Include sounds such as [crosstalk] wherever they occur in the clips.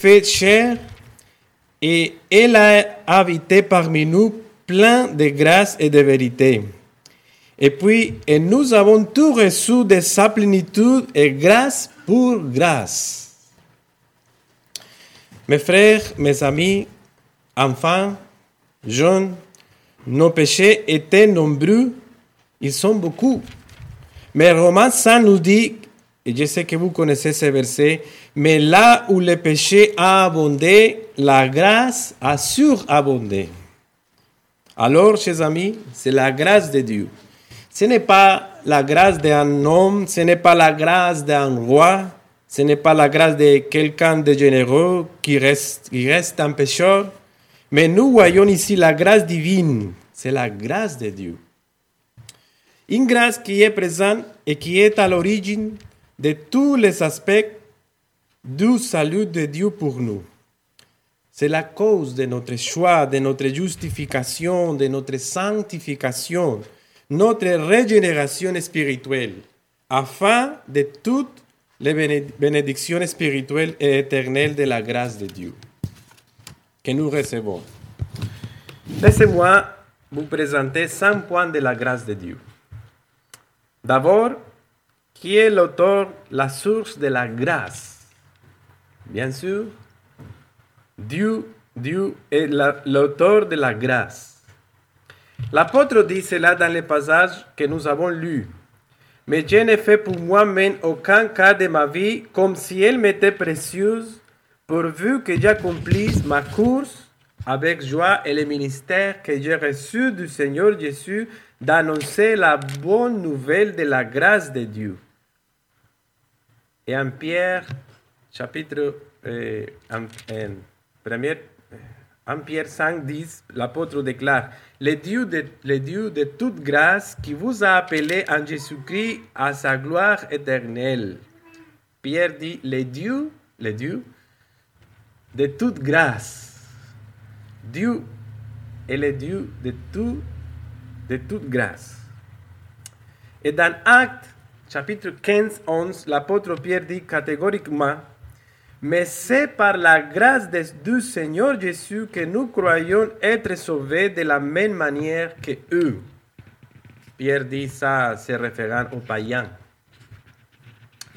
fait chair et elle a habité parmi nous plein de grâce et de vérité. Et puis, nous avons tout reçu de sa plénitude et grâce pour grâce. Mes frères, mes amis, enfants, jeunes, nos péchés étaient nombreux, ils sont beaucoup. Mais Romains 100 nous dit, et je sais que vous connaissez ce verset, mais là où le péché a abondé, la grâce a surabondé. Alors, chers amis, c'est la grâce de Dieu. Ce n'est pas la grâce d'un homme, ce n'est pas la grâce d'un roi, ce n'est pas la grâce de quelqu'un de généreux qui reste, qui reste un pécheur, mais nous voyons ici la grâce divine, c'est la grâce de Dieu. Une grâce qui est présente et qui est à l'origine de tous les aspects du salut de Dieu pour nous. C'est la cause de notre choix, de notre justification, de notre sanctification, notre régénération spirituelle, afin de toutes les bénédictions spirituelles et éternelles de la grâce de Dieu que nous recevons. Laissez-moi vous présenter cinq points de la grâce de Dieu. D'abord, qui est l'auteur, la source de la grâce Bien sûr, Dieu, Dieu est l'auteur de la grâce. L'apôtre dit cela dans les passages que nous avons lus. Mais je n'ai fait pour moi-même aucun cas de ma vie comme si elle m'était précieuse, pourvu que j'accomplisse ma course avec joie et le ministère que j'ai reçu du Seigneur Jésus d'annoncer la bonne nouvelle de la grâce de Dieu. Et en Pierre, chapitre euh, en, en Pierre 5, 10, l'apôtre déclare, le Dieu, de, le Dieu de toute grâce qui vous a appelé en Jésus-Christ à sa gloire éternelle. Pierre dit, le Dieu, le Dieu de toute grâce. Dieu est le Dieu de, tout, de toute grâce. Et dans Actes, chapitre 15, 11, l'apôtre Pierre dit catégoriquement, mais c'est par la grâce du Seigneur Jésus que nous croyons être sauvés de la même manière que eux. Pierre dit ça, se référant aux païens.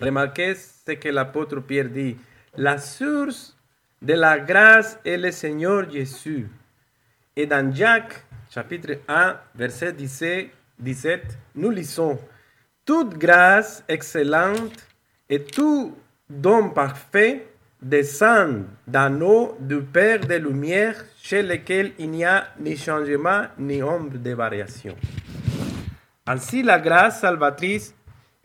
Remarquez ce que l'apôtre Pierre dit. La source de la grâce est le Seigneur Jésus. Et dans Jacques, chapitre 1, verset 17, 17 nous lisons Toute grâce excellente et tout don parfait descend dans nous du Père des Lumières, chez lequel il n'y a ni changement ni ombre de variation. Ainsi, la grâce salvatrice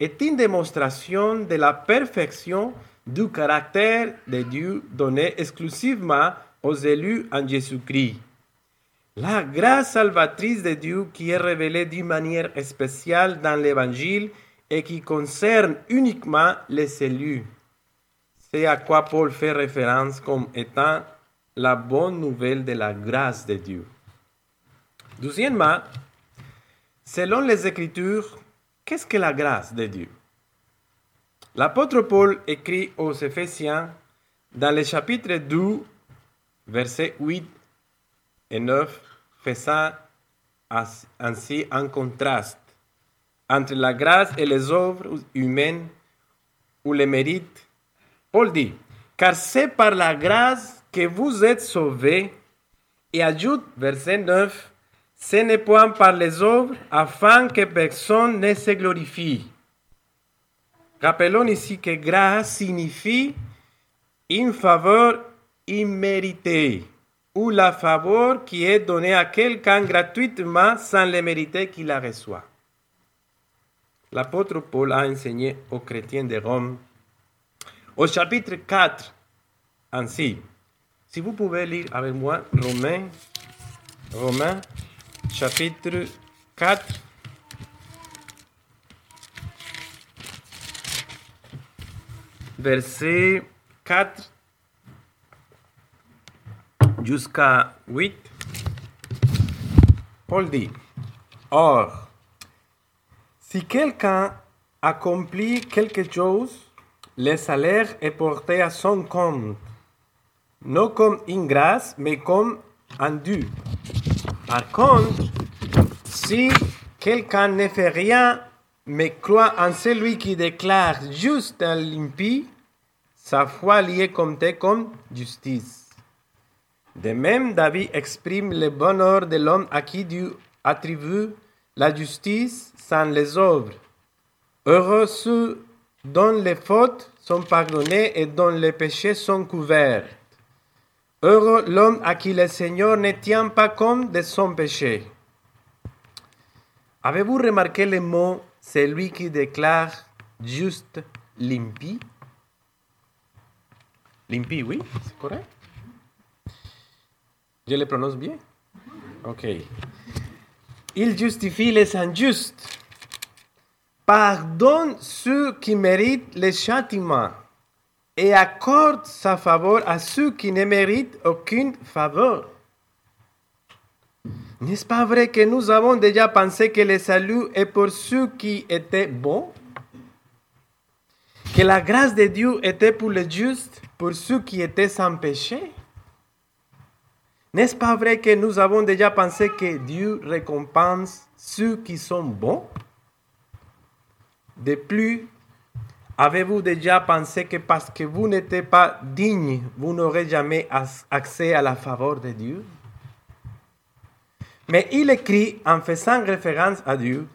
est une démonstration de la perfection du caractère de Dieu donné exclusivement aux élus en Jésus-Christ. La grâce salvatrice de Dieu qui est révélée d'une manière spéciale dans l'Évangile et qui concerne uniquement les élus. C'est à quoi Paul fait référence comme étant la bonne nouvelle de la grâce de Dieu. Deuxièmement, selon les Écritures, qu'est-ce que la grâce de Dieu? L'apôtre Paul écrit aux Éphésiens dans le chapitre 2, versets 8 et 9, faisant ainsi un contraste entre la grâce et les œuvres humaines ou les mérites Paul dit, car c'est par la grâce que vous êtes sauvés, et ajoute, verset 9, ce n'est point par les œuvres afin que personne ne se glorifie. Rappelons ici que grâce signifie une faveur imméritée ou la faveur qui est donnée à quelqu'un gratuitement sans le mériter qu'il la reçoit. L'apôtre Paul a enseigné aux chrétiens de Rome au chapitre 4, ainsi, si vous pouvez lire avec moi Romains, chapitre 4, verset 4 jusqu'à 8, Paul dit, Or, si quelqu'un accomplit quelque chose, le salaire est porté à son compte. non comme une grâce, mais comme un dû. Par contre, si quelqu'un ne fait rien, mais croit en celui qui déclare juste un l'impie, sa foi lui est comptée comme justice. De même, David exprime le bonheur de l'homme à qui Dieu attribue la justice sans les œuvres. Heureux ceux dont les fautes sont pardonnées et dont les péchés sont couverts. Heureux l'homme à qui le Seigneur ne tient pas compte de son péché. Avez-vous remarqué le mot celui qui déclare juste l'impie L'impie, oui, c'est correct. Je le prononce bien? Ok. Il justifie les injustes. Pardonne ceux qui méritent le châtiment et accorde sa faveur à ceux qui ne méritent aucune faveur. N'est-ce pas vrai que nous avons déjà pensé que le salut est pour ceux qui étaient bons? Que la grâce de Dieu était pour les justes, pour ceux qui étaient sans péché? N'est-ce pas vrai que nous avons déjà pensé que Dieu récompense ceux qui sont bons? De plus, avez-vous déjà pensé que parce que vous n'êtes pas digne, vous n'aurez jamais accès à la faveur de Dieu? Mais il écrit en faisant référence à Dieu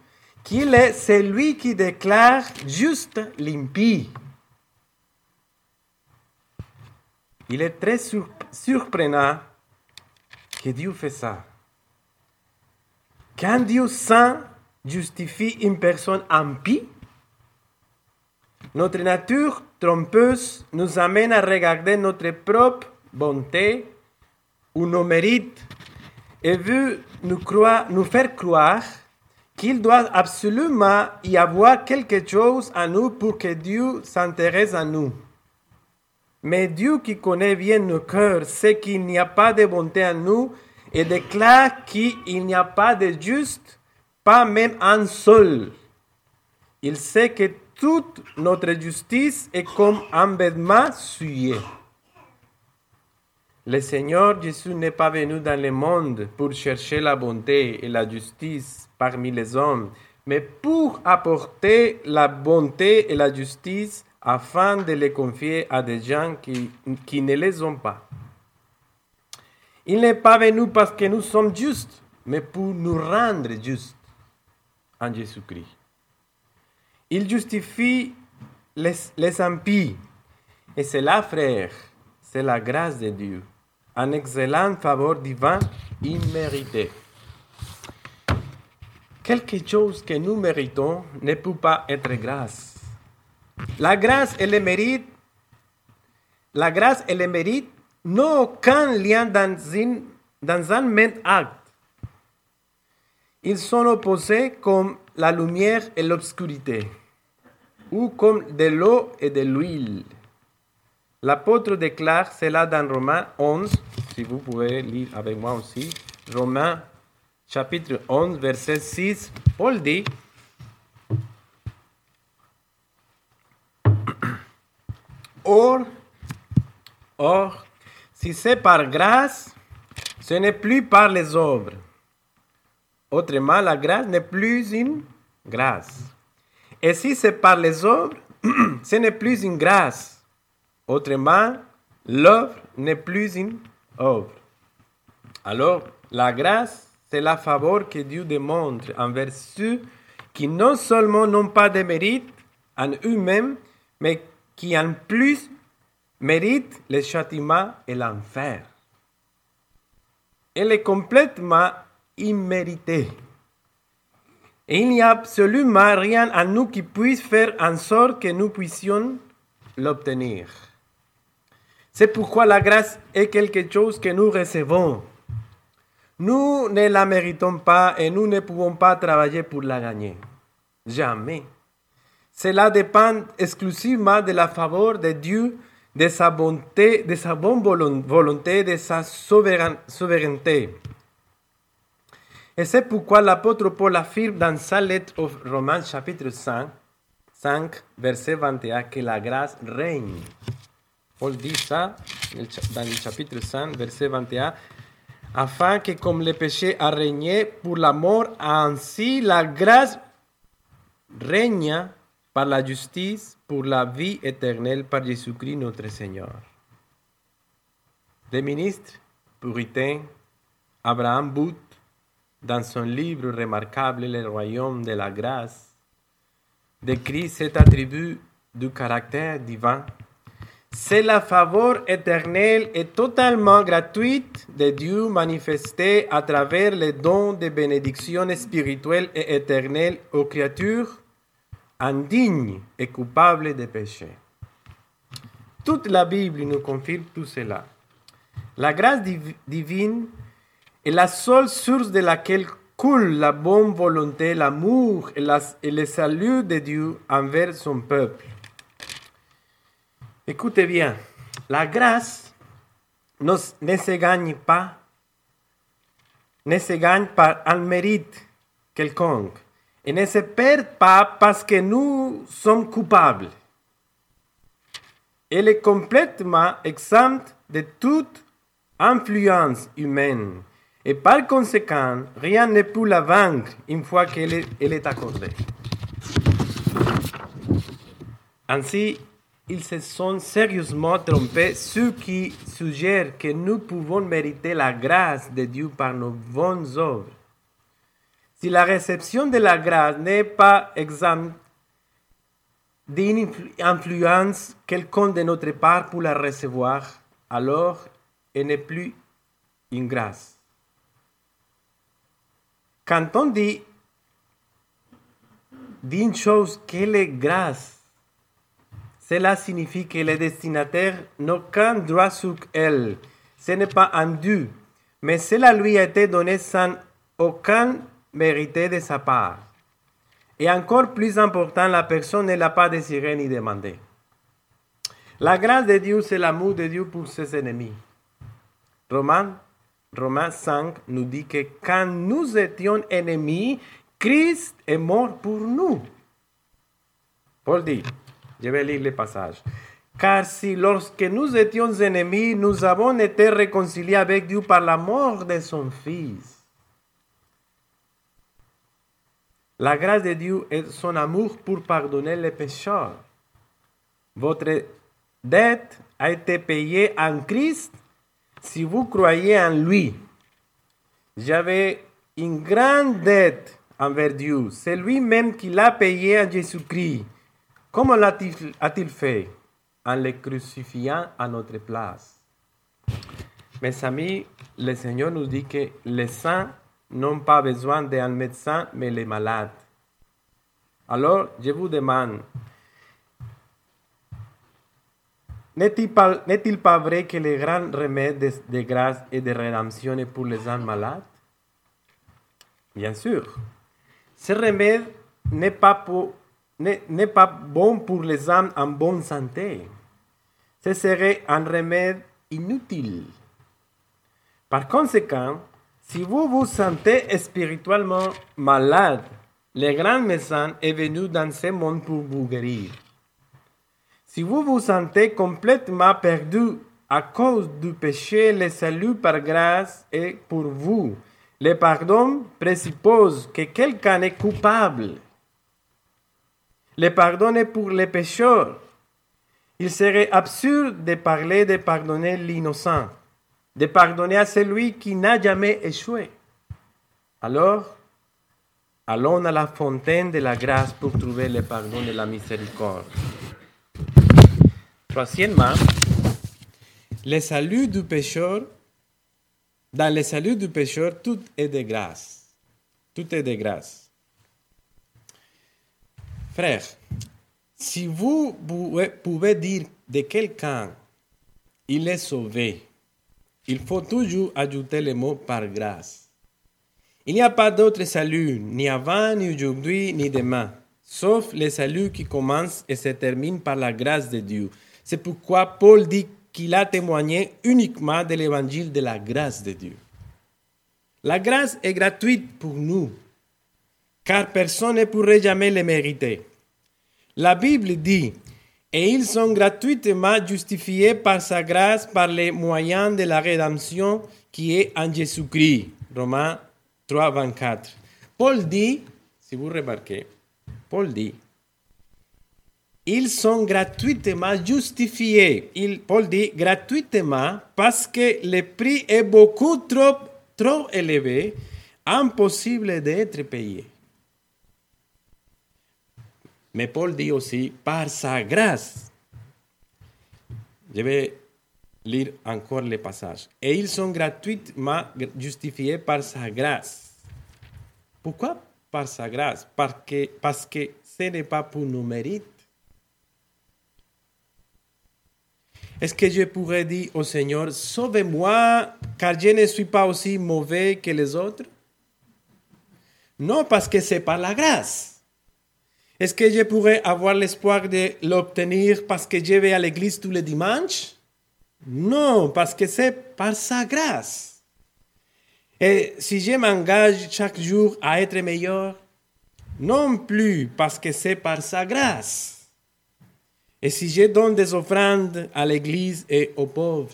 qu'il est celui qui déclare juste l'impie. Il est très surprenant que Dieu fait ça. Quand Dieu saint justifie une personne impie, notre nature trompeuse nous amène à regarder notre propre bonté ou nos mérites et veut nous, faire croire qu'il doit absolument y avoir quelque chose à nous pour que Dieu s'intéresse à nous. Mais Dieu qui connaît bien nos cœurs sait qu'il n'y a pas de bonté en nous et déclare qu'il n'y a pas de juste, pas même un seul. Il sait que toute notre justice est comme un vêtement souillé. Le Seigneur Jésus n'est pas venu dans le monde pour chercher la bonté et la justice parmi les hommes, mais pour apporter la bonté et la justice afin de les confier à des gens qui, qui ne les ont pas. Il n'est pas venu parce que nous sommes justes, mais pour nous rendre justes en Jésus-Christ. Il justifie les, les impies. Et c'est là, frère, c'est la grâce de Dieu, un excellent faveur divin immérité. Quelque chose que nous méritons ne peut pas être grâce. La grâce et le mérite, la grâce et le mérite n'ont aucun lien dans, dans un même acte. Ils sont opposés comme la lumière et l'obscurité, ou comme de l'eau et de l'huile. L'apôtre déclare cela dans Romains 11, si vous pouvez lire avec moi aussi. Romains chapitre 11, verset 6, Paul dit, [clears throat] Or, or, si c'est par grâce, ce n'est plus par les œuvres. Autrement, la grâce n'est plus une grâce. Et si c'est par les œuvres, [clears throat] ce n'est plus une grâce. Autrement, l'œuvre n'est plus une œuvre. Alors, la grâce, c'est la faveur que Dieu démontre envers ceux qui non seulement n'ont pas de mérite en eux-mêmes, mais qui en plus mérite le châtiment et l'enfer. Elle est complètement imméritée. Il n'y a absolument rien à nous qui puisse faire en sorte que nous puissions l'obtenir. C'est pourquoi la grâce est quelque chose que nous recevons. Nous ne la méritons pas et nous ne pouvons pas travailler pour la gagner. Jamais. Cela dépend exclusivement de la faveur de Dieu, de sa bonté, de sa bonne volonté, de sa souveraineté. Et c'est pourquoi l'apôtre Paul affirme dans sa lettre aux Romains chapitre 5, 5, verset 21, que la grâce règne Paul dit ça dans le chapitre 5, verset 21, afin que comme le péché a régné pour la mort, ainsi la grâce règne par la justice pour la vie éternelle par Jésus-Christ notre Seigneur. Le ministre puritain Abraham Booth, dans son livre remarquable Le royaume de la grâce, décrit cet attribut du caractère divin. C'est la faveur éternelle et totalement gratuite de Dieu manifestée à travers les dons de bénédiction spirituelle et éternelle aux créatures indignes et coupables de péché. Toute la Bible nous confirme tout cela. La grâce divine est la seule source de laquelle coule la bonne volonté, l'amour et, le salut de Dieu envers son peuple. Écoutez bien, la grâce ne, se gagne pas, ne se gagne par un mérite quelconque et ne se perd pas parce que nous sommes coupables. Elle est complètement exempte de toute influence humaine et par conséquent, rien ne peut la vaincre une fois qu'elle est, accordée. Ainsi, ils se sont sérieusement trompés ceux qui suggèrent que nous pouvons mériter la grâce de Dieu par nos bonnes œuvres. Si la réception de la grâce n'est pas exempte d'une influence quelconque de notre part pour la recevoir, alors elle n'est plus une grâce. Quand on dit d'une chose qu'elle est grâce, cela signifie que le destinataire n'a aucun droit sur elle. Ce n'est pas un dû, mais cela lui a été donné sans aucun mérite de sa part. Et encore plus important, la personne ne l'a pas désiré ni demandé. La grâce de Dieu, c'est l'amour de Dieu pour ses ennemis. Romains, Romains 5 nous dit que quand nous étions ennemis, Christ est mort pour nous. Paul dit, je vais lire le passage. Car si lorsque nous étions ennemis, nous avons été réconciliés avec Dieu par la mort de son Fils. La grâce de Dieu est son amour pour pardonner les pécheurs. Votre dette a été payée en Christ si vous croyez en lui. J'avais une grande dette envers Dieu. C'est lui-même qui l'a payé à Jésus-Christ. Comment l'a-t-il fait? En le crucifiant à notre place. Mes amis, le Seigneur nous dit que les saints n'ont pas besoin d'un médecin, mais les malades. Alors, je vous demande, n'est-il pas, vrai que le grand remède de, grâce et de rédemption est pour les âmes malades? Bien sûr. Ce remède n'est pas n'est pas bon pour les âmes en bonne santé. Ce serait un remède inutile. Par conséquent, si vous vous sentez spirituellement malade, le grand médecin est venu dans ce monde pour vous guérir. Si vous vous sentez complètement perdu à cause du péché, le salut par grâce est pour vous. Le pardon présuppose que quelqu'un est coupable le pardon est pour les pécheurs. Il serait absurde de parler de pardonner l'innocent, de pardonner à celui qui n'a jamais échoué. Alors, allons à la fontaine de la grâce pour trouver le pardon de la miséricorde. Le salut du pécheur, dans le salut du pécheur, tout est de grâce. Tout est de grâce. Frère, si vous pouvez dire de quelqu'un, il est sauvé, il faut toujours ajouter le mot par grâce. Il n'y a pas d'autre salut, ni avant, ni aujourd'hui, ni demain, sauf le salut qui commence et se termine par la grâce de Dieu. C'est pourquoi Paul dit qu'il a témoigné uniquement de l'évangile de la grâce de Dieu. La grâce est gratuite pour nous, car personne ne pourrait jamais le mériter. La Bible dit Et ils sont gratuitement justifiés par sa grâce par les moyens de la rédemption qui est en Jésus-Christ. Romains 3, 24. Paul dit, si vous remarquez, Paul dit, ils sont gratuitement justifiés. Il, Paul dit gratuitement parce que le prix est beaucoup trop, trop élevé, impossible d'être payé. Mais Paul dit aussi par sa grâce. Je vais lire encore les passages. Et ils sont gratuitement justifiés par sa grâce. Pourquoi par sa grâce? Parce que, parce que ce n'est pas pour nos mérites. Est-ce que je pourrais dire au Seigneur, sauve-moi, car je ne suis pas aussi mauvais que les autres Non, parce que c'est par la grâce. Est-ce que je pourrais avoir l'espoir de l'obtenir parce que je vais à l'église tous les dimanches? Non, parce que c'est par sa grâce. Et si je m'engage chaque jour à être meilleur, non plus parce que c'est par sa grâce. Et si je donne des offrandes à l'église et aux pauvres,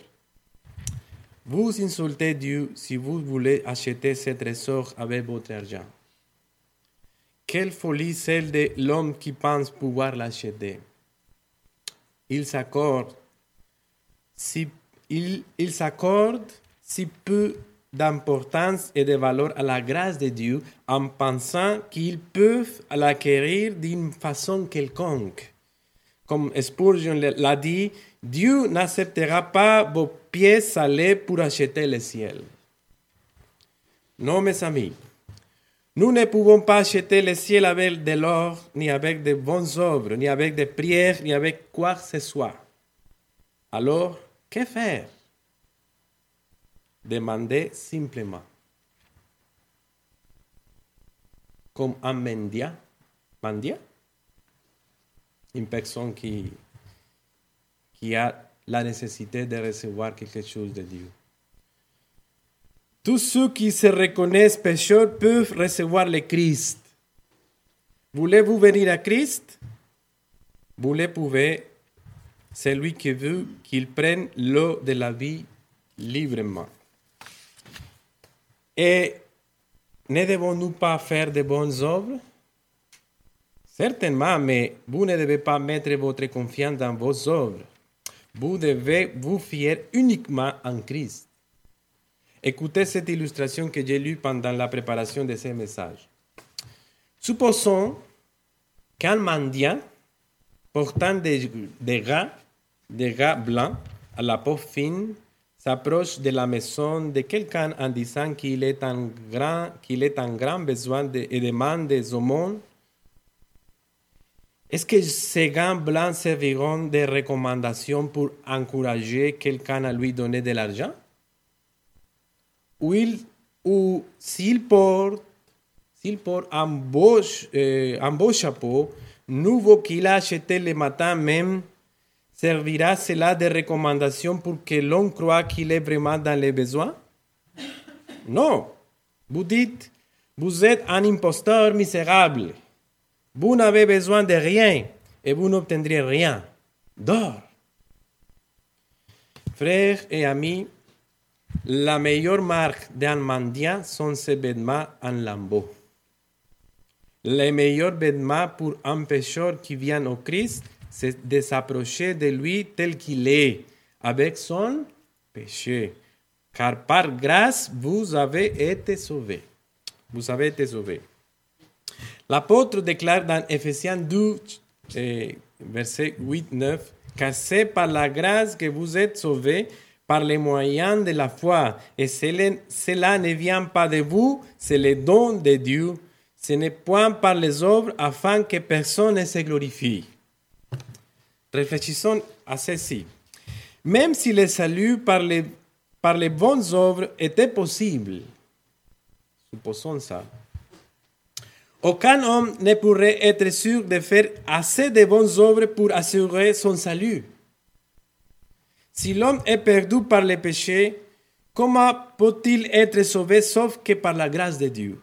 vous insultez Dieu si vous voulez acheter ce trésor avec votre argent. Quelle folie celle de l'homme qui pense pouvoir l'acheter. Il s'accorde si, il s'accorde si peu d'importance et de valeur à la grâce de Dieu en pensant qu'ils peuvent l'acquérir d'une façon quelconque. Comme Spurgeon l'a dit, Dieu n'acceptera pas vos pieds salés pour acheter le ciel. Non, mes amis, nous ne pouvons pas acheter le ciel avec de l'or, ni avec de bonnes œuvres, ni avec des prières, ni avec quoi que ce soit. Alors, que faire? Demander simplement. Comme un mendia, mendia, une personne qui, qui a la nécessité de recevoir quelque chose de Dieu. Tous ceux qui se reconnaissent pécheurs peuvent recevoir le Christ. Voulez-vous venir à Christ? Vous le pouvez. Celui qui veut qu'il prenne l'eau de la vie librement. Et ne devons-nous pas faire de bonnes œuvres? Certainement, mais vous ne devez pas mettre votre confiance dans vos œuvres. Vous devez vous fier uniquement en Christ. Écoutez cette illustration que j'ai lue pendant la préparation de ces messages. Supposons qu'un mendiant portant des, des, des gars blancs à la peau fine s'approche de la maison de quelqu'un en disant qu'il est en grand, qu'il est grand besoin et demande des aumônes. Est-ce que ces gants blancs serviront de recommandations pour encourager quelqu'un à lui donner de l'argent? ou, s'il porte, porte un beau, euh, un chapeau nouveau qu'il a acheté le matin même, servira cela de recommandation pour que l'on croit qu'il est vraiment dans les besoins? Non. Vous dites, vous êtes un imposteur misérable. Vous n'avez besoin de rien et vous n'obtiendrez rien. Dors. Frères et amis, la meilleure marque d'un mendiant sont ses vêtements en lambeaux. Les meilleurs vêtements pour un pécheur qui vient au Christ, c'est de s'approcher de lui tel qu'il est, avec son péché. Car par grâce, vous avez été sauvés. Vous avez été sauvés. L'apôtre déclare dans Ephésiens 2, eh, verset 8-9, car c'est par la grâce que vous êtes sauvés par les moyens de la foi. Et cela ne vient pas de vous, c'est le don de Dieu. Ce n'est point par les œuvres afin que personne ne se glorifie. Réfléchissons à ceci. Même si le salut par les, par les bonnes œuvres était possible, supposons ça, aucun homme ne pourrait être sûr de faire assez de bonnes œuvres pour assurer son salut. Si l'homme est perdu par le péché, comment peut-il être sauvé sauf que par la grâce de Dieu?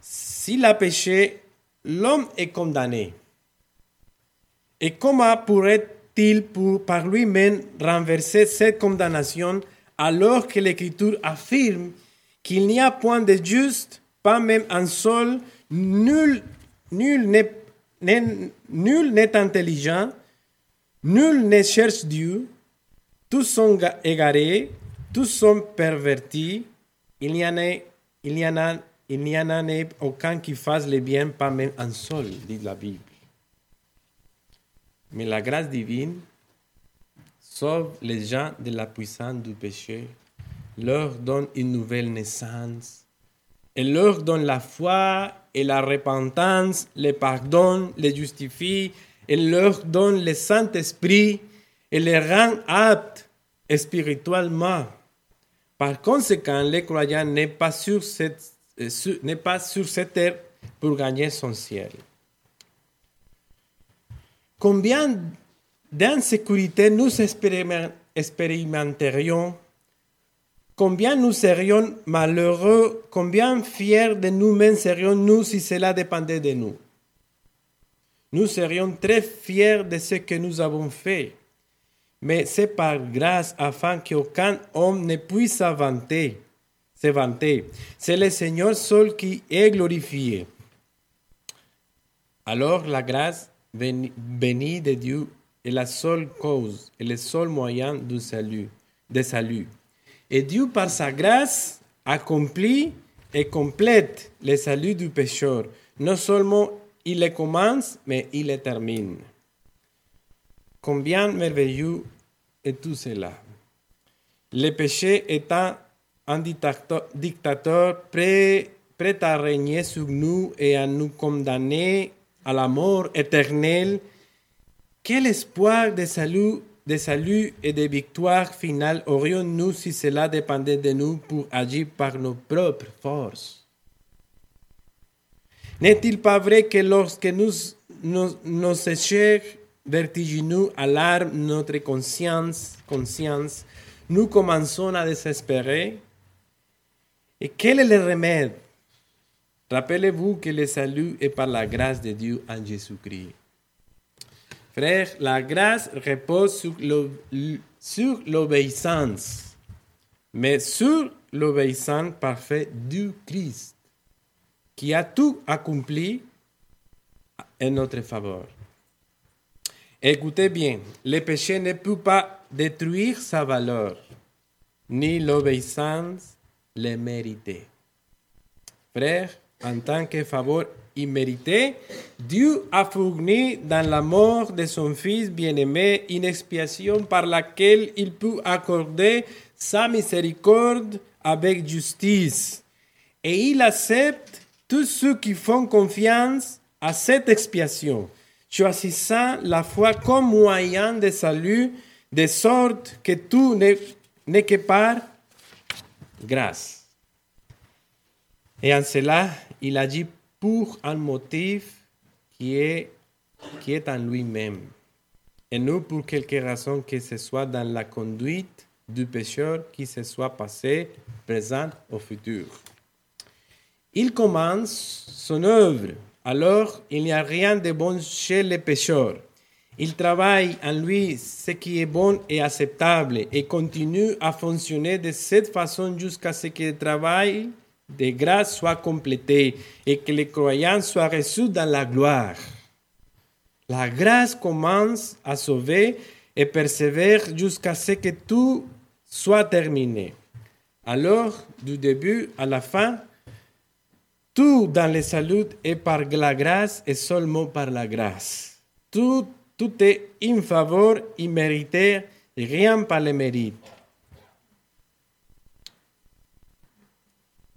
S'il a péché, l'homme est condamné. Et comment pourrait-il pour, par lui-même renverser cette condamnation alors que l'Écriture affirme qu'il n'y a point de juste, pas même un seul, nul nul n'est intelligent, nul ne cherche Dieu, tous sont égarés, tous sont pervertis, il n'y en a, il y en a, il n'y en a aucun qui fasse le bien, pas même un seul, dit la Bible. Mais la grâce divine sauve les gens de la puissance du péché, leur donne une nouvelle naissance, et leur donne la foi et la repentance, les pardonne, les justifie, et leur donne le Saint-Esprit et les rend aptes spirituellement. Par conséquent, le croyant n'est pas sur cette, euh, n'est pas sur cette terre pour gagner son ciel. Combien d'insécurité nous expérimenterions Combien nous serions malheureux, combien fiers de nous-mêmes serions-nous si cela dépendait de nous? Nous serions très fiers de ce que nous avons fait, mais c'est par grâce afin qu'aucun homme ne puisse se vanter. Se vanter. C'est le Seigneur seul qui est glorifié. Alors la grâce bénie de Dieu est la seule cause et le seul moyen du salut, de salut. Et Dieu, par sa grâce, accomplit et complète le salut du pécheur. Non seulement il le commence, mais il le termine. Combien merveilleux est tout cela. Le péché étant un dictateur prêt, prêt à régner sur nous et à nous condamner à la mort éternelle, quel espoir de salut de salut et de victoire finale aurions-nous si cela dépendait de nous pour agir par nos propres forces. N'est-il pas vrai que lorsque nous, nos, nos échecs vertigineux alarment notre conscience, conscience, nous commençons à désespérer? Et quel est le remède? Rappelez-vous que le salut est par la grâce de Dieu en Jésus-Christ. Frère, la grâce repose sur l'obéissance, mais sur l'obéissance parfaite du Christ, qui a tout accompli en notre faveur. Écoutez bien, le péché ne peut pas détruire sa valeur, ni l'obéissance le mériter. Frère, en tant que faveur Dieu a fourni dans la mort de son Fils bien-aimé une expiation par laquelle il peut accorder sa miséricorde avec justice. Et il accepte tous ceux qui font confiance à cette expiation, choisissant la foi comme moyen de salut, de sorte que tout n'est que par grâce. Et en cela, il a dit pour un motif qui est, qui est en lui-même. Et non pour quelque raison que ce soit dans la conduite du pécheur qui se soit passé, présent ou futur. Il commence son œuvre, alors il n'y a rien de bon chez le pécheur. Il travaille en lui ce qui est bon et acceptable et continue à fonctionner de cette façon jusqu'à ce que le travail de grâce soit complété et que les croyants soient reçus dans la gloire. La grâce commence à sauver et persévère jusqu'à ce que tout soit terminé. Alors, du début à la fin, tout dans le salut est par la grâce et seulement par la grâce. Tout, tout est in faveur, immérité, rien par le mérite.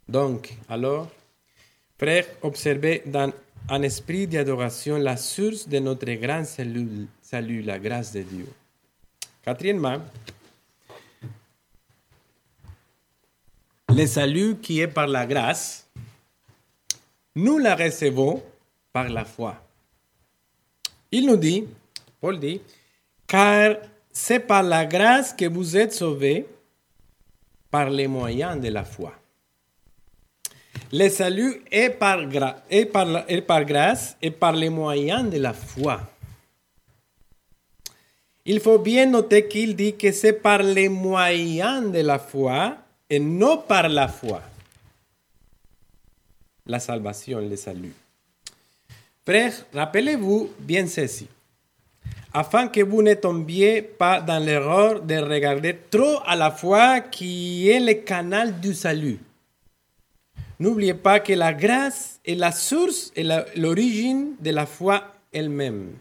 Donc, alors, frère, observez dans un esprit d'adoration la source de notre grand salut, salut, la grâce de Dieu. Quatrièmement, le salut qui est par la grâce, nous la recevons par la foi. Il nous dit, Paul dit, car c'est par la grâce que vous êtes sauvés par les moyens de la foi. Le salut est par, grâce et par les moyens de la foi. il faut bien noter qu'il dit que c'est par les moyens de la foi et non par la foi. La salvation, le salut. Frères, rappelez-vous bien ceci, afin que vous ne tombiez pas dans l'erreur de regarder trop à la foi qui est le canal du salut. N'oubliez pas que la grâce est la source et l'origine de la foi elle-même.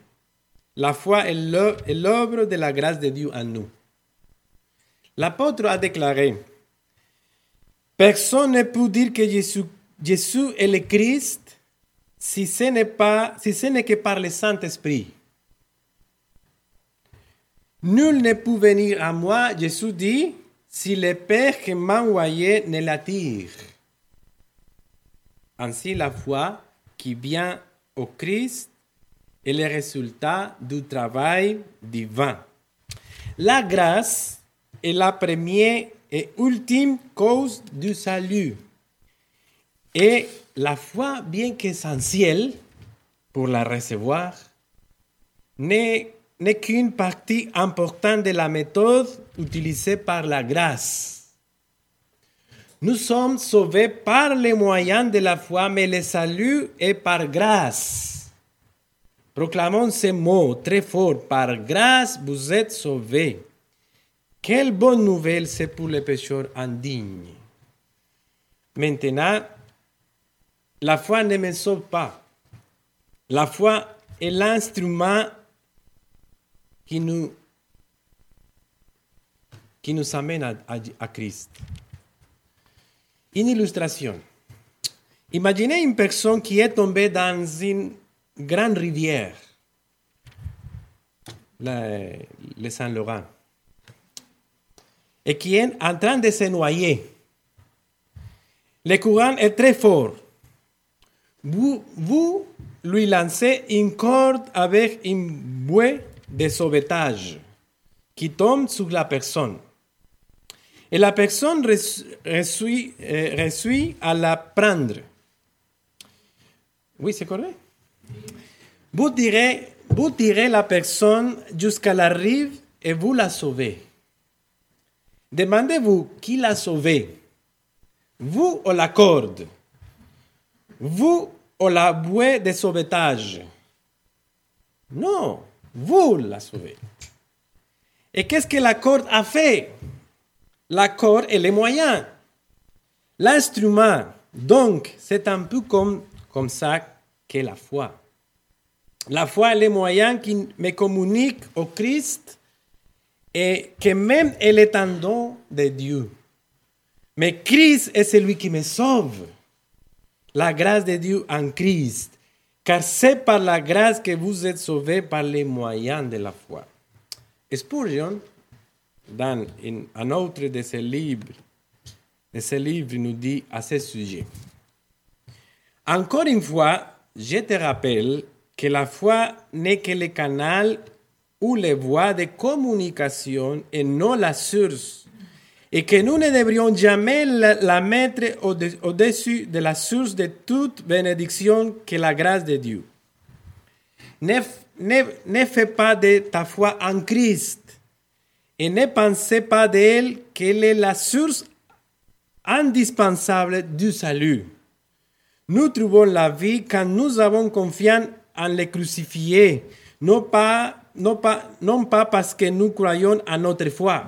La foi est l'œ- est l'œuvre de la grâce de Dieu en nous. L'apôtre a déclaré, Personne ne peut dire que Jésus, est le Christ si ce n'est si ce n'est que par le Saint-Esprit. Nul ne peut venir à moi, Jésus dit, si le Père qui m'a envoyé ne l'attire. Ainsi, la foi qui vient au Christ est le résultat du travail divin. La grâce est la première et ultime cause du salut. Et la foi, bien qu'essentielle pour la recevoir, n'est qu'une partie importante de la méthode utilisée par la grâce. Nous sommes sauvés par les moyens de la foi, mais le salut est par grâce. Proclamons ces mots très forts. Par grâce, vous êtes sauvés. Quelle bonne nouvelle c'est pour les pécheurs indignes. Maintenant, la foi ne me sauve pas. La foi est l'instrument qui nous, amène à Christ. Une illustration. Imaginez une personne qui est tombée dans une grande rivière, le Saint-Laurent, et qui est en train de se noyer. Le courant est très fort. Vous, vous lui lancez une corde avec une bouée de sauvetage qui tombe sur la personne. Et la personne euh, reçut à la prendre. Oui, c'est correct. Vous tirez, vous tirez la personne jusqu'à la rive et vous la sauvez. Demandez-vous qui l'a sauvée. Vous ou la corde Vous ou la bouée de sauvetage Non, vous la sauvez. Et qu'est-ce que la corde a fait? La corde est les moyens. L'instrument, donc, c'est un peu comme, comme ça qu'est la foi. La foi est les moyens qui me communiquent au Christ et que même elle est un don de Dieu. Mais Christ est celui qui me sauve. La grâce de Dieu en Christ. Car c'est par la grâce que vous êtes sauvés par les moyens de la foi. Spurgeon, dans un autre de ses livres, de ses livres nous dit à ce sujet. Encore une fois, je te rappelle que la foi n'est que le canal ou les voies de communication et non la source. Et que nous ne devrions jamais la, mettre au-de- au-dessus de la source de toute bénédiction que la grâce de Dieu. Ne, ne, ne fais pas de ta foi en Christ et ne pensez pas d'elle qu'elle est la source indispensable du salut. Nous trouvons la vie quand nous avons confiance en le crucifié, non pas, parce que nous croyons à notre foi.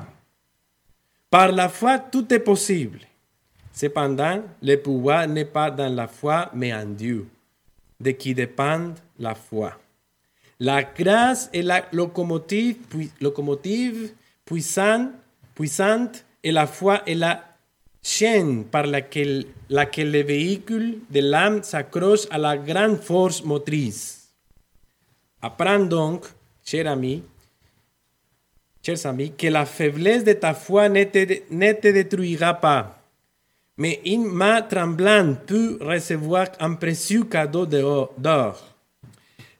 Par la foi, tout est possible. Cependant, le pouvoir n'est pas dans la foi, mais en Dieu, de qui dépend la foi. La grâce est la locomotive, locomotive puissante, puissante et la foi est la chaîne par laquelle, le véhicule de l'âme s'accroche à la grande force motrice. Apprends donc, cher ami, chers amis, que la faiblesse de ta foi ne te, ne te détruira pas. Mais une main tremblante peut recevoir un précieux cadeau de- d'or.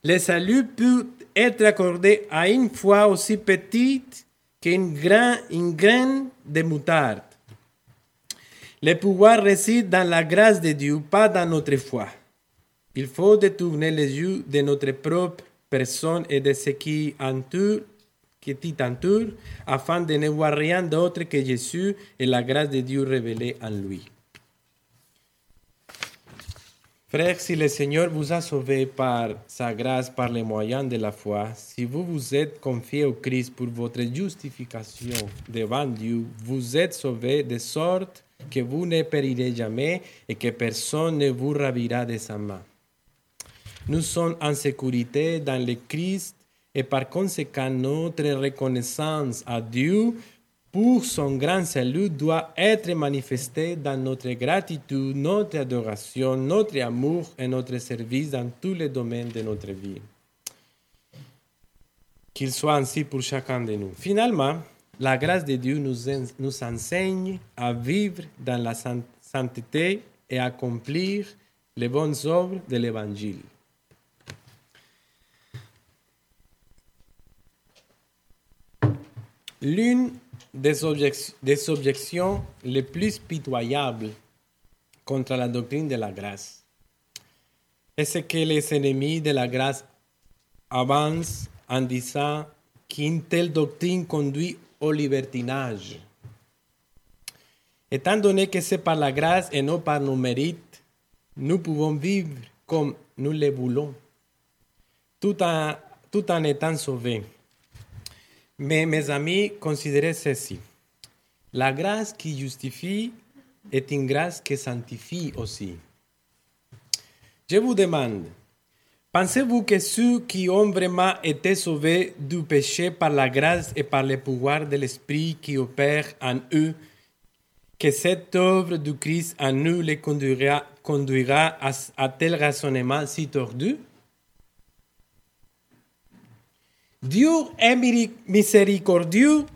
Le salut peut être accordé à une foi aussi petite une graine de moutarde. Le pouvoir réside dans la grâce de Dieu, pas dans notre foi. Il faut détourner les yeux de notre propre personne et de ce qui entoure, qui t'entourent, afin de ne voir rien d'autre que Jésus et la grâce de Dieu révélée en lui. Frères, si le Seigneur vous a sauvé par sa grâce, par les moyens de la foi, si vous vous êtes confié au Christ pour votre justification devant Dieu, vous êtes sauvés de sorte que vous ne périrez jamais et que personne ne vous ravira de sa main. Nous sommes en sécurité dans le Christ et par conséquent notre reconnaissance à Dieu pour son grand salut doit être manifesté dans notre gratitude, notre adoration, notre amour et notre service dans tous les domaines de notre vie. Qu'il soit ainsi pour chacun de nous. Finalement, la grâce de Dieu nous, enseigne à vivre dans la sainteté et à accomplir les bonnes œuvres de l'Évangile. L'une des, objections les plus pitoyables contre la doctrine de la grâce est que les ennemis de la grâce avancent en disant qu'une telle doctrine conduit au libertinage. Étant donné que c'est par la grâce et non par nos mérites, nous pouvons vivre comme nous le voulons, tout en, tout en étant sauvés. Mais mes amis, considérez ceci. La grâce qui justifie est une grâce qui sanctifie aussi. Je vous demande, pensez-vous que ceux qui ont vraiment été sauvés du péché par la grâce et par le pouvoir de l'Esprit qui opère en eux, que cette œuvre du Christ en nous les conduira, conduira à tel raisonnement si tordu? Dieu est miséricordieux,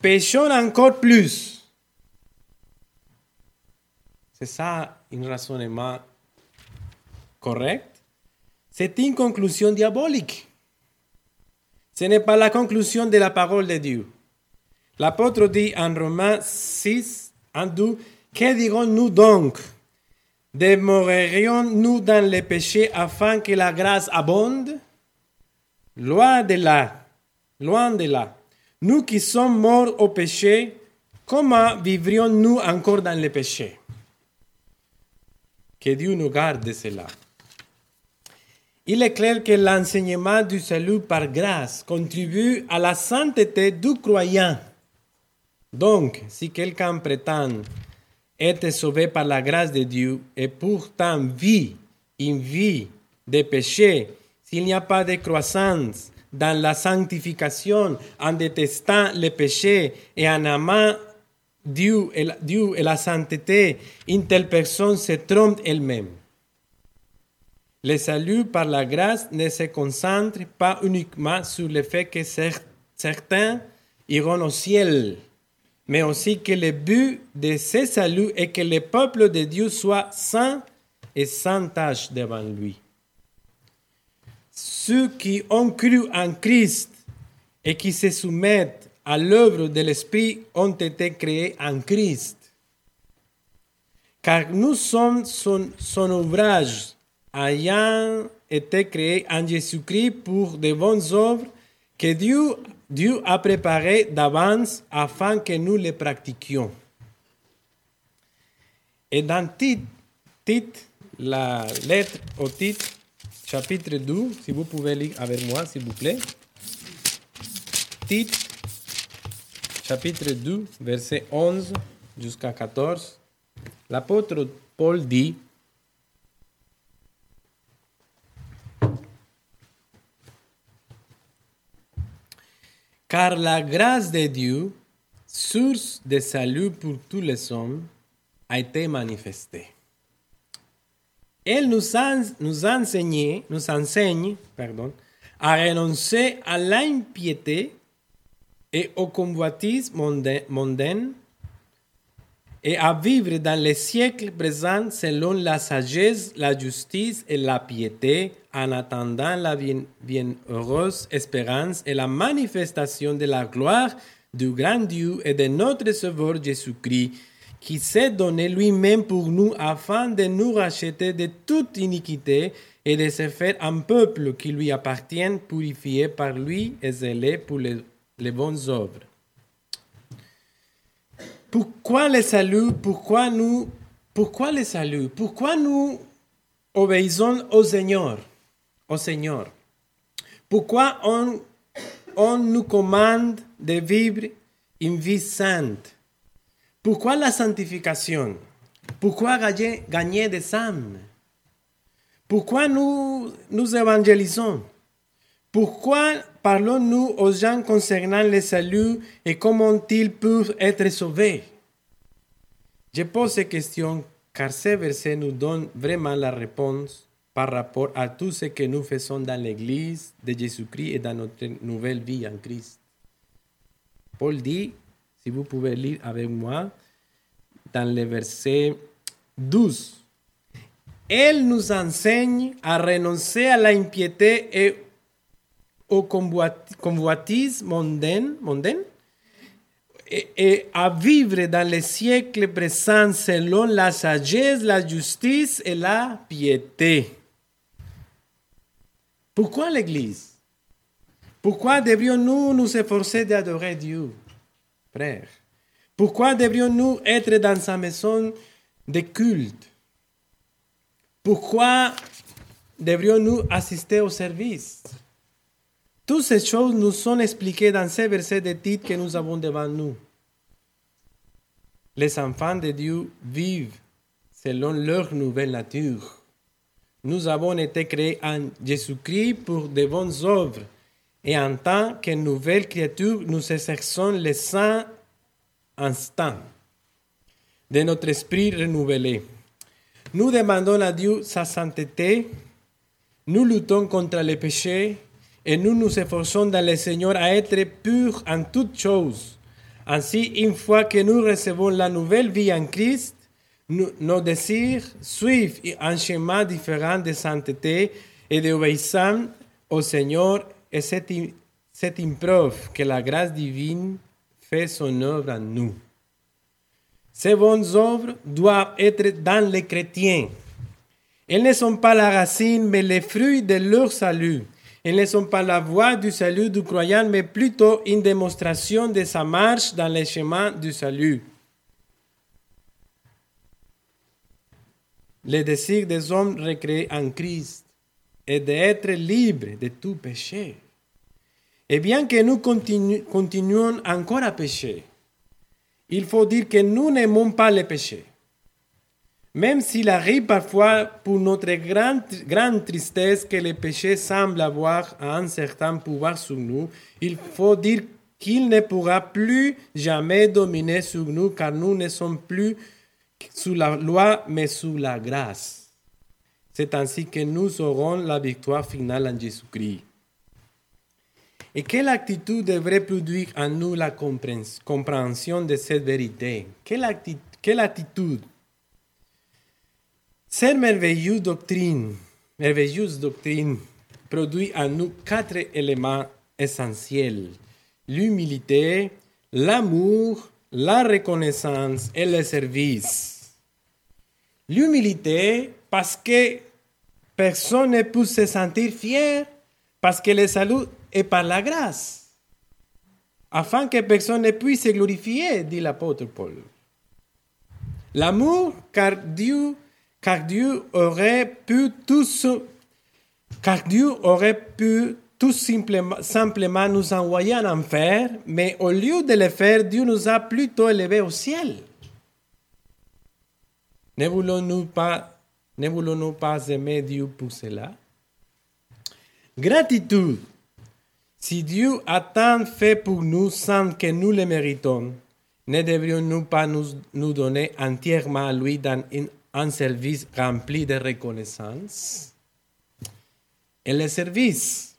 péchons encore plus. C'est ça un raisonnement correct. C'est une conclusion diabolique. Ce n'est pas la conclusion de la parole de Dieu. L'apôtre dit en Romains 6, en 2, que dirons-nous donc? Demeurerions-nous dans le péché afin que la grâce abonde? Loin de là, loin de là. Nous qui sommes morts au péché, comment vivrions-nous encore dans le péché? Que Dieu nous garde de cela. Il est clair que l'enseignement du salut par grâce contribue à la sainteté du croyant. Donc, si quelqu'un prétend être sauvé par la grâce de Dieu et pourtant vit une vie de péché, s'il n'y a pas de croissance dans la sanctification, en détestant le péché et en aimant Dieu et, la, Dieu et la sainteté, une telle personne se trompe elle-même. Le salut par la grâce ne se concentre pas uniquement sur le fait que certains iront au ciel, mais aussi que le but de ce salut est que le peuple de Dieu soit saint et sans tâche devant lui ceux qui ont cru en Christ et qui se soumettent à l'œuvre de l'Esprit ont été créés en Christ. Car nous sommes son, ouvrage, ayant été créés en Jésus-Christ pour de bonnes œuvres que Dieu, Dieu a préparées d'avance afin que nous les pratiquions. Et dans titre, la lettre au titre, chapitre 2, si vous pouvez lire avec moi, s'il vous plaît. Titre, chapitre 2, verset 11 jusqu'à 14. L'apôtre Paul dit, Car la grâce de Dieu, source de salut pour tous les hommes, a été manifestée elle nous, enseigne, à renoncer à l'impiété et aux convoitises mondaines et à vivre dans les siècles présents selon la sagesse, la justice et la piété, en attendant la bienheureuse espérance et la manifestation de la gloire du grand Dieu et de notre Sauveur Jésus-Christ qui s'est donné lui-même pour nous afin de nous racheter de toute iniquité et de se faire un peuple qui lui appartienne, purifié par lui et zélé pour les les bonnes œuvres. Pourquoi le salut Pourquoi nous Pourquoi le salut Pourquoi nous obéissons au Seigneur? Au Seigneur. Pourquoi on, on nous commande de vivre une vie sainte? Pourquoi la sanctification? Pourquoi gagner, des âmes? Pourquoi nous, nous évangélisons? Pourquoi parlons-nous aux gens concernant le salut et comment ils peuvent être sauvés? Je pose ces questions car ces versets nous donnent vraiment la réponse par rapport à tout ce que nous faisons dans l'Église de Jésus-Christ et dans notre nouvelle vie en Christ. Paul dit, si vous pouvez lire avec moi, dans le verset 12, Elle nous enseigne à renoncer à l'impiété et aux convoitises mondaines, et, à vivre dans les siècles présents selon la sagesse, la justice et la piété. Pourquoi l'Église? Pourquoi devrions-nous nous efforcer d'adorer Dieu, Pourquoi devrions-nous être dans sa maison de culte? Pourquoi devrions-nous assister au service? Toutes ces choses nous sont expliquées dans ces versets de titre que nous avons devant nous. Les enfants de Dieu vivent selon leur nouvelle nature. Nous avons été créés en Jésus-Christ pour de bonnes œuvres et en tant que nouvelles créatures, nous exerçons les saints instants de notre esprit renouvelé. Nous demandons à Dieu sa sainteté, nous luttons contre les péchés et nous nous efforçons dans le Seigneur à être purs en toutes choses. Ainsi, une fois que nous recevons la nouvelle vie en Christ, nous, nos désirs suivent un chemin différent de sainteté et d'obéissance au Seigneur et c'est une, preuve que la grâce divine fait son œuvre en nous. Ces bonnes œuvres doivent être dans les chrétiens. Elles ne sont pas la racine, mais les fruits de leur salut. Elles ne sont pas la voie du salut du croyant, mais plutôt une démonstration de sa marche dans les chemins du salut. Le désir des hommes recréés en Christ est d'être libres de tout péché. Et bien que nous continu continuons encore à pécher, il faut dire que nous n'aimons pas le péché. Même s'il arrive parfois pour notre grande, grande tristesse que le péché semble avoir un certain pouvoir sur nous, il faut dire qu'il ne pourra plus jamais dominer sur nous car nous ne sommes plus sous la loi mais sous la grâce. C'est ainsi que nous aurons la victoire finale en Jésus-Christ. Et quelle attitude devrait produire en nous la compréhension de cette vérité? Quelle attitude, cette merveilleuse doctrine, merveilleuse doctrine produit en nous quatre éléments essentiels. L'humilité, l'amour, la reconnaissance et le service. L'humilité parce que personne ne peut se sentir fier, parce que le salut est par la grâce, afin que personne ne puisse se glorifier, dit l'apôtre Paul. L'amour, car Dieu car Dieu aurait pu tout, car Dieu aurait pu tout simplement, simplement nous envoyer en enfer, mais au lieu de le faire, Dieu nous a plutôt élevés au ciel. Ne voulons-nous pas, ne voulons-nous pas aimer Dieu pour cela? Gratitude. Si Dieu a tant fait pour nous sans que nous le méritons, ne devrions-nous pas nous, nous donner entièrement à lui dans un service rempli de reconnaissance? Et le service,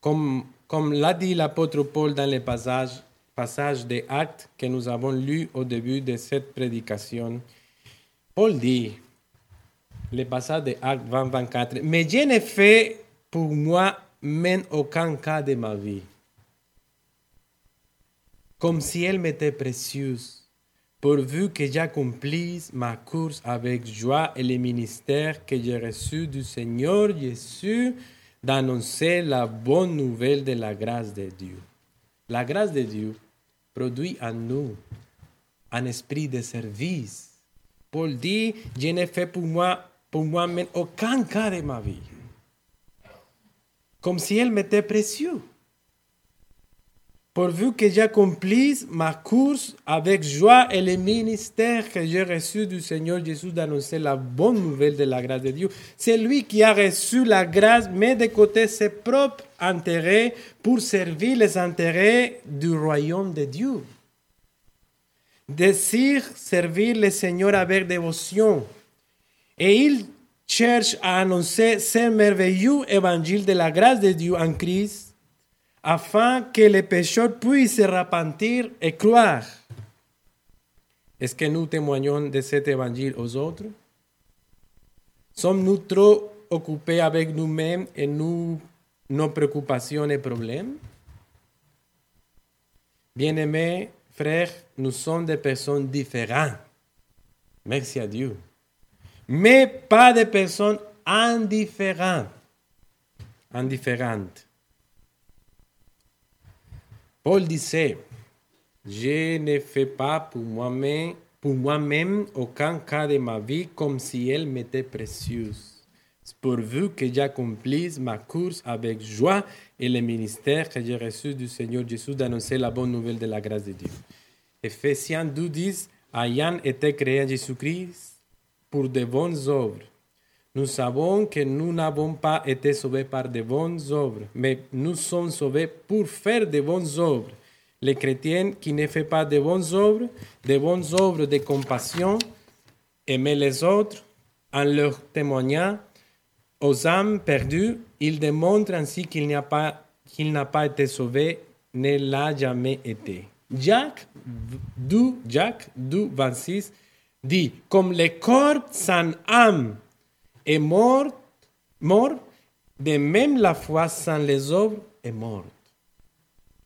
comme, comme l'a dit l'apôtre Paul dans le passage, passage des actes que nous avons lu au début de cette prédication, Paul dit, le passage des actes 20-24, mais je n'ai fait pour moi même aucun cas de ma vie, comme si elle m'était précieuse pourvu que j'accomplisse ma course avec joie et le ministère que j'ai reçu du Seigneur Jésus d'annoncer la bonne nouvelle de la grâce de Dieu. La grâce de Dieu produit en nous un esprit de service. Paul dit, je n'ai fait pour moi, pour moi-même aucun cas de ma vie. Comme si elle m'était précieux pourvu que j'accomplisse ma course avec joie et le ministère que j'ai reçu du Seigneur Jésus d'annoncer la bonne nouvelle de la grâce de Dieu. C'est lui qui a reçu la grâce, mais de côté ses propres intérêts pour servir les intérêts du royaume de Dieu. Désire servir le Seigneur avec dévotion. Et il cherche à annoncer ce merveilleux évangile de la grâce de Dieu en Christ afin que les pécheurs puissent se repentir et croire. Est-ce que nous témoignons de cet évangile aux autres? Sommes-nous trop occupés avec nous-mêmes et nous, nos préoccupations et problèmes? Bien-aimés frères, nous sommes des personnes différentes. Merci à Dieu. Mais pas des personnes indifférentes. Indifférentes. Paul disait, je ne fais pas pour moi-même moi-même aucun cas de ma vie comme si elle m'était précieuse, pourvu que j'accomplisse ma course avec joie et le ministère que j'ai reçu du Seigneur Jésus d'annoncer la bonne nouvelle de la grâce de Dieu. Ephésiens 2 dit, ayant été créé en Jésus-Christ pour de bonnes œuvres nous savons que nous n'avons pas été sauvés par de bonnes œuvres, mais nous sommes sauvés pour faire de bonnes œuvres. Les chrétiens qui ne font pas de bonnes œuvres, de bonnes œuvres de compassion, aimer les autres, en leur témoignant aux âmes perdues, ils démontrent ainsi qu'il n'a pas, qu'il n'a pas été sauvé, ne l'a jamais été. Jacques 2, Jacques 2, 26 dit, comme le corps sans âme est mort, de même la foi sans les œuvres est morte.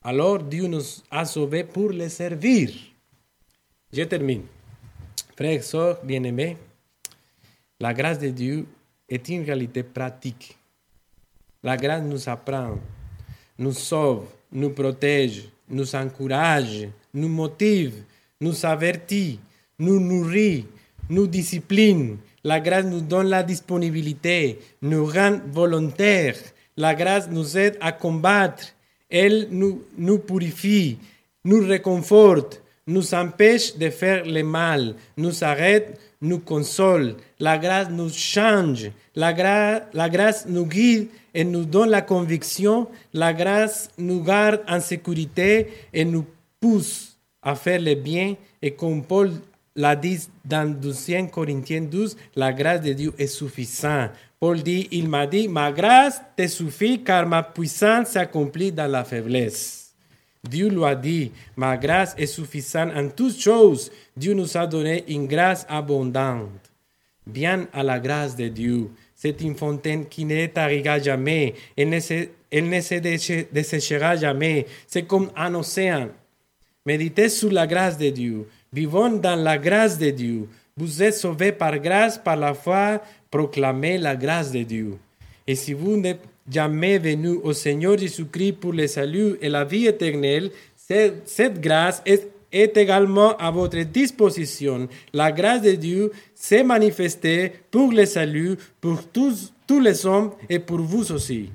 Alors Dieu nous a sauvés pour les servir. Je termine. Frères et bien-aimés, la grâce de Dieu est une réalité pratique. La grâce nous apprend, nous sauve, nous protège, nous encourage, nous motive, nous avertit, nous nourrit, nous discipline, la grâce nous donne la disponibilité, nous rend volontaires. La grâce nous aide à combattre. Elle nous, purifie, nous réconforte, nous empêche de faire le mal, nous arrête, nous console. La grâce nous change. La, la grâce nous guide et nous donne la conviction. La grâce nous garde en sécurité et nous pousse à faire le bien. Et comme Paul la dit dans 2 Corinthiens 12, la grâce de Dieu est suffisante. Paul dit, il m'a dit, ma grâce te suffit car ma puissance s'accomplit dans la faiblesse. Dieu lui a dit, ma grâce est suffisante en toutes choses. Dieu nous a donné une grâce abondante. Bien à la grâce de Dieu. C'est une fontaine qui ne tarira jamais. Elle ne se, elle ne se desséchera jamais. C'est comme un océan. Méditez sur la grâce de Dieu. Vivons dans la grâce de Dieu. Vous êtes sauvés par grâce, par la foi, proclamez la grâce de Dieu. Et si vous n'êtes jamais venu au Seigneur Jésus-Christ pour le salut et la vie éternelle, cette grâce est, également à votre disposition. La grâce de Dieu s'est manifestée pour le salut, pour tous, tous les hommes et pour vous aussi.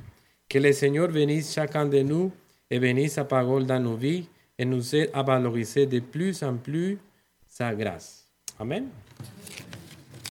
Que le Seigneur bénisse chacun de nous et bénisse sa parole dans nos vies et nous aide à valoriser de plus en plus sa grâce. Amen.